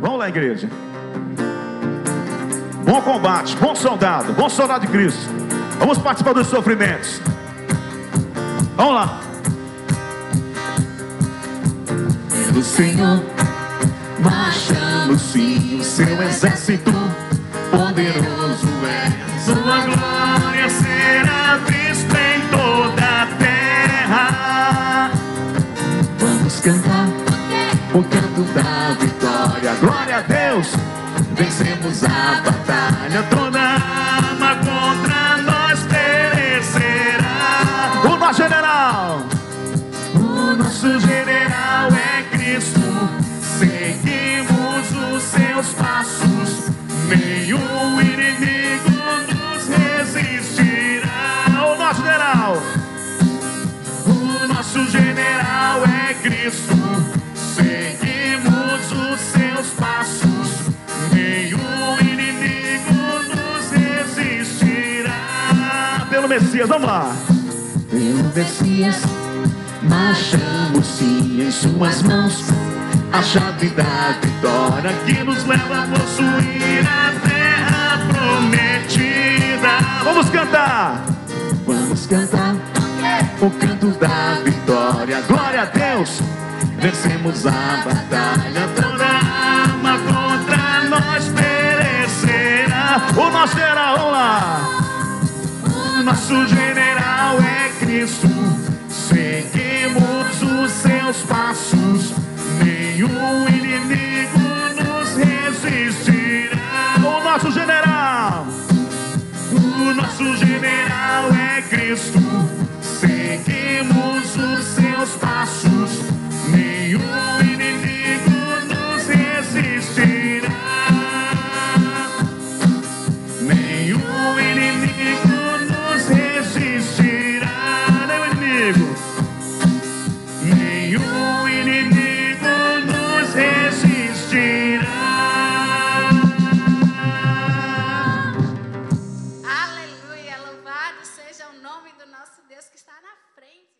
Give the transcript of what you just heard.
Vamos lá, igreja. Bom combate, bom soldado, bom soldado de Cristo. Vamos participar dos sofrimentos. Vamos lá. Pelo Senhor, marchamos sim, o seu exército poderoso é. Sua glória será vista em toda a terra. Vamos cantar o canto da. Glória a Deus. Vencemos a batalha. Toda arma contra nós perecerá. O nosso general. O nosso general Messias, vamos lá. Pelo Messias, marchamos sim em suas mãos. A chave da vitória que nos leva a possuir a terra prometida. Vamos cantar. Vamos cantar o canto da vitória. Glória a Deus. Vencemos a batalha. Nosso general é Cristo. Seguimos os seus passos. Nenhum o inimigo nos resistirá. Aleluia, louvado seja o nome do nosso Deus que está na frente.